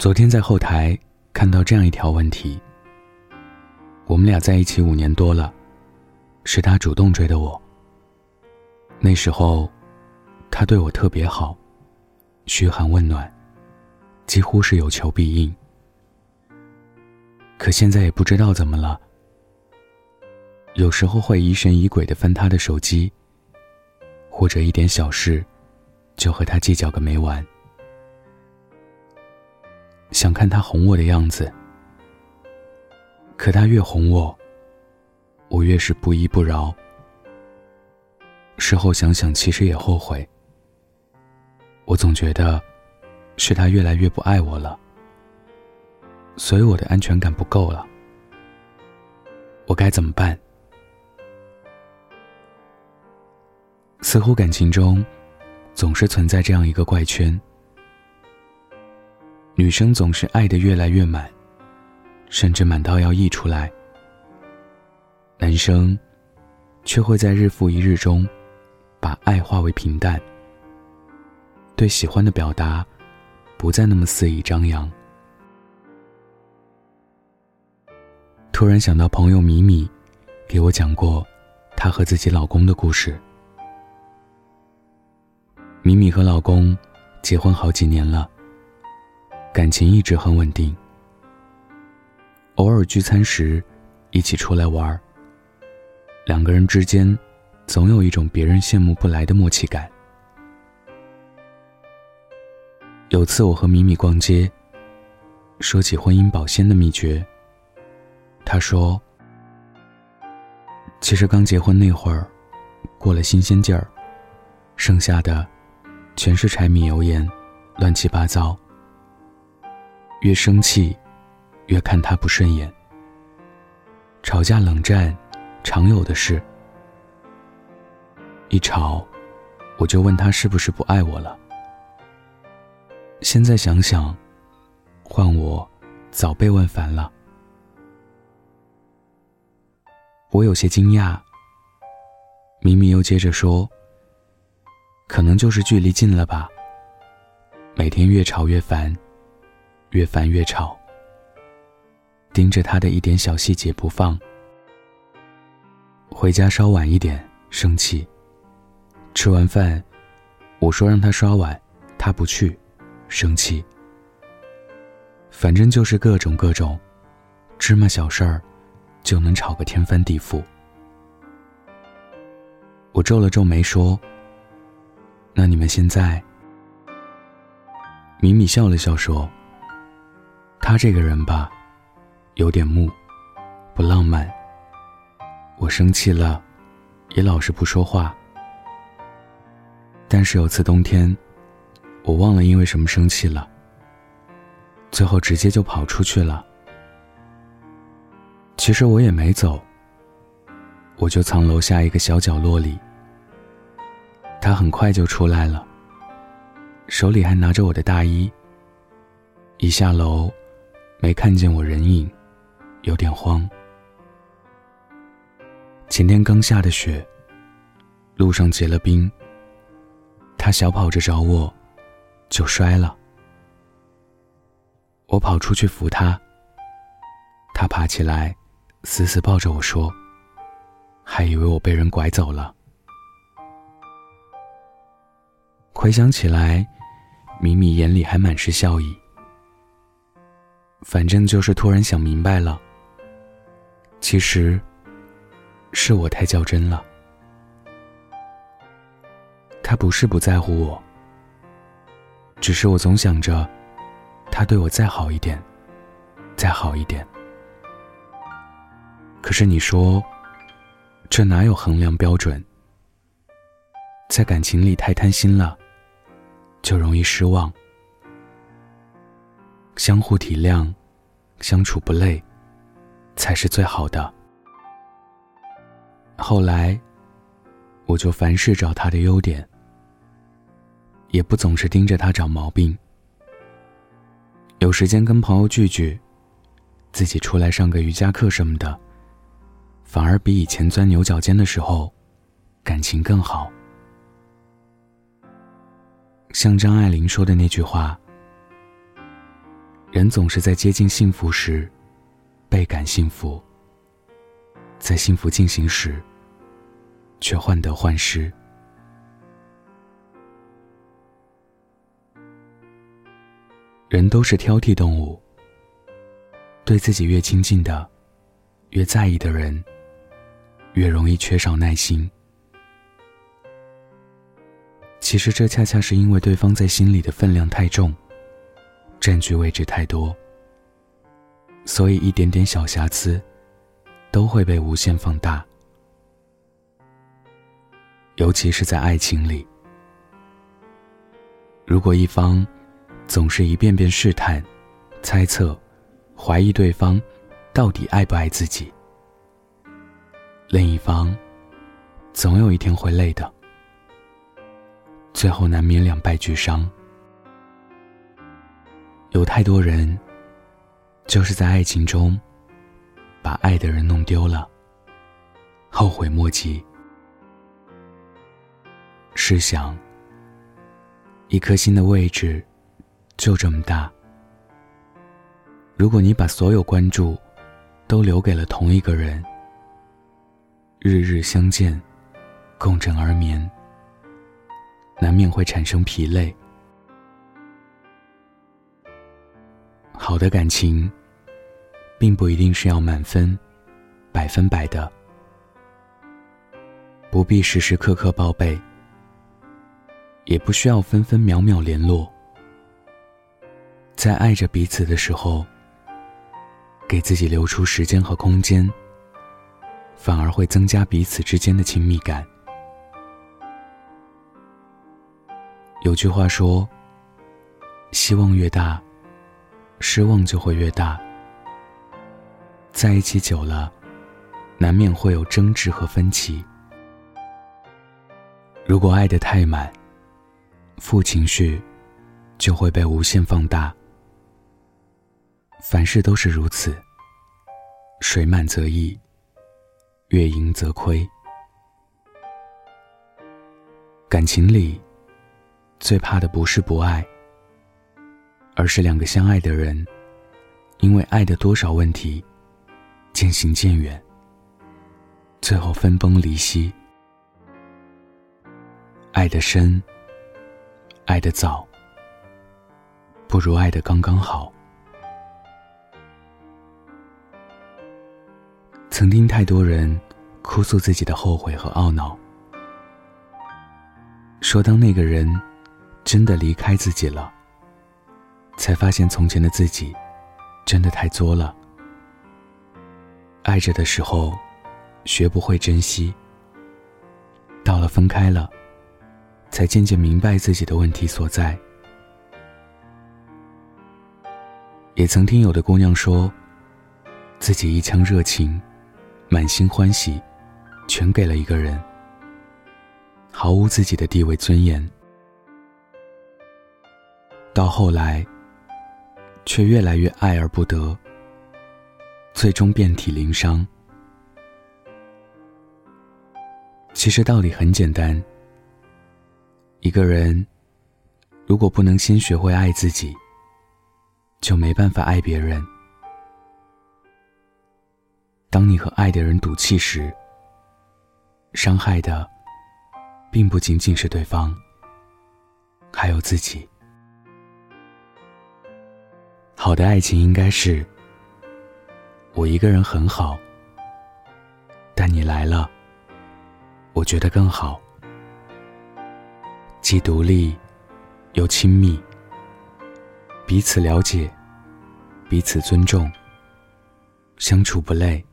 昨天在后台看到这样一条问题：我们俩在一起五年多了，是他主动追的我。那时候，他对我特别好，嘘寒问暖，几乎是有求必应。可现在也不知道怎么了，有时候会疑神疑鬼的翻他的手机，或者一点小事，就和他计较个没完。想看他哄我的样子，可他越哄我，我越是不依不饶。事后想想，其实也后悔。我总觉得，是他越来越不爱我了，所以我的安全感不够了。我该怎么办？似乎感情中，总是存在这样一个怪圈。女生总是爱的越来越满，甚至满到要溢出来。男生，却会在日复一日中，把爱化为平淡。对喜欢的表达，不再那么肆意张扬。突然想到朋友米米，给我讲过，她和自己老公的故事。米米和老公，结婚好几年了。感情一直很稳定，偶尔聚餐时，一起出来玩两个人之间，总有一种别人羡慕不来的默契感。有次我和米米逛街，说起婚姻保鲜的秘诀，他说：“其实刚结婚那会儿，过了新鲜劲儿，剩下的，全是柴米油盐，乱七八糟。”越生气，越看他不顺眼。吵架冷战，常有的事。一吵，我就问他是不是不爱我了。现在想想，换我，早被问烦了。我有些惊讶。明明又接着说：“可能就是距离近了吧。每天越吵越烦。”越烦越吵，盯着他的一点小细节不放。回家稍晚一点，生气。吃完饭，我说让他刷碗，他不去，生气。反正就是各种各种，芝麻小事儿，就能吵个天翻地覆。我皱了皱眉说：“那你们现在？”米米笑了笑说。他这个人吧，有点木，不浪漫。我生气了，也老是不说话。但是有次冬天，我忘了因为什么生气了，最后直接就跑出去了。其实我也没走，我就藏楼下一个小角落里。他很快就出来了，手里还拿着我的大衣。一下楼。没看见我人影，有点慌。前天刚下的雪，路上结了冰。他小跑着找我，就摔了。我跑出去扶他，他爬起来，死死抱着我说：“还以为我被人拐走了。”回想起来，米米眼里还满是笑意。反正就是突然想明白了，其实是我太较真了。他不是不在乎我，只是我总想着他对我再好一点，再好一点。可是你说，这哪有衡量标准？在感情里太贪心了，就容易失望。相互体谅，相处不累，才是最好的。后来，我就凡事找他的优点，也不总是盯着他找毛病。有时间跟朋友聚聚，自己出来上个瑜伽课什么的，反而比以前钻牛角尖的时候，感情更好。像张爱玲说的那句话。人总是在接近幸福时，倍感幸福；在幸福进行时，却患得患失。人都是挑剔动物，对自己越亲近的、越在意的人，越容易缺少耐心。其实这恰恰是因为对方在心里的分量太重，占据位置太多，所以一点点小瑕疵都会被无限放大。尤其是在爱情里，如果一方总是一遍遍试探、猜测、怀疑对方到底爱不爱自己，另一方总有一天会累的。最后难免两败俱伤。有太多人，就是在爱情中，把爱的人弄丢了，后悔莫及。试想，一颗心的位置就这么大，如果你把所有关注都留给了同一个人，日日相见，共枕而眠。难免会产生疲累。好的感情，并不一定是要满分、百分百的，不必时时刻刻报备，也不需要分分秒秒联络。在爱着彼此的时候，给自己留出时间和空间，反而会增加彼此之间的亲密感。有句话说：“希望越大，失望就会越大。”在一起久了，难免会有争执和分歧。如果爱得太满，负情绪就会被无限放大。凡事都是如此，水满则溢，月盈则亏。感情里。最怕的不是不爱，而是两个相爱的人，因为爱的多少问题，渐行渐远，最后分崩离析。爱的深，爱的早，不如爱的刚刚好。曾听太多人哭诉自己的后悔和懊恼，说当那个人。真的离开自己了，才发现从前的自己真的太作了。爱着的时候，学不会珍惜；到了分开了，才渐渐明白自己的问题所在。也曾听有的姑娘说，自己一腔热情、满心欢喜，全给了一个人，毫无自己的地位尊严。到后来，却越来越爱而不得，最终遍体鳞伤。其实道理很简单：一个人如果不能先学会爱自己，就没办法爱别人。当你和爱的人赌气时，伤害的并不仅仅是对方，还有自己。好的爱情应该是，我一个人很好，但你来了，我觉得更好。既独立，又亲密，彼此了解，彼此尊重，相处不累，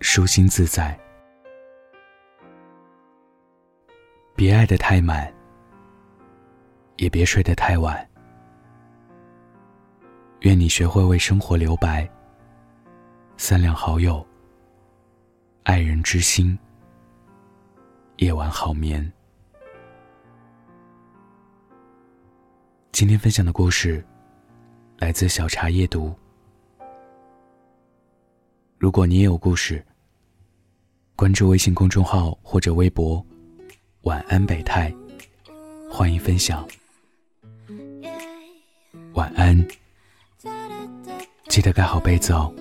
舒心自在。别爱得太满，也别睡得太晚。愿你学会为生活留白。三两好友，爱人之心，夜晚好眠。今天分享的故事来自小茶夜读。如果你也有故事，关注微信公众号或者微博“晚安北泰”，欢迎分享。晚安。记得盖好被子哦。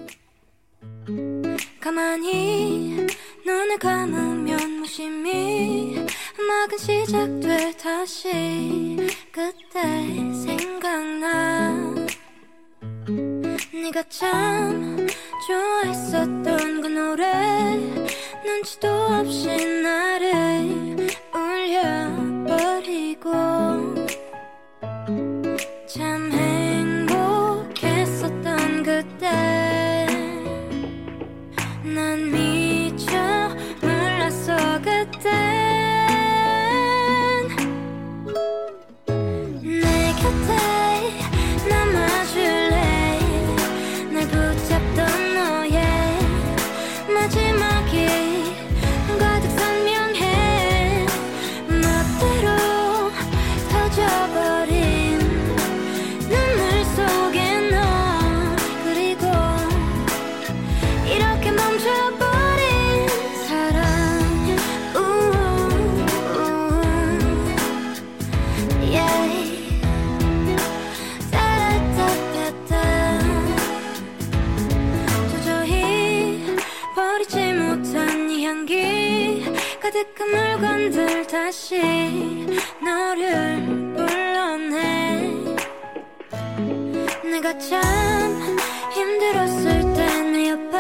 옆에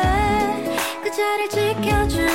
그 자리를 지켜줄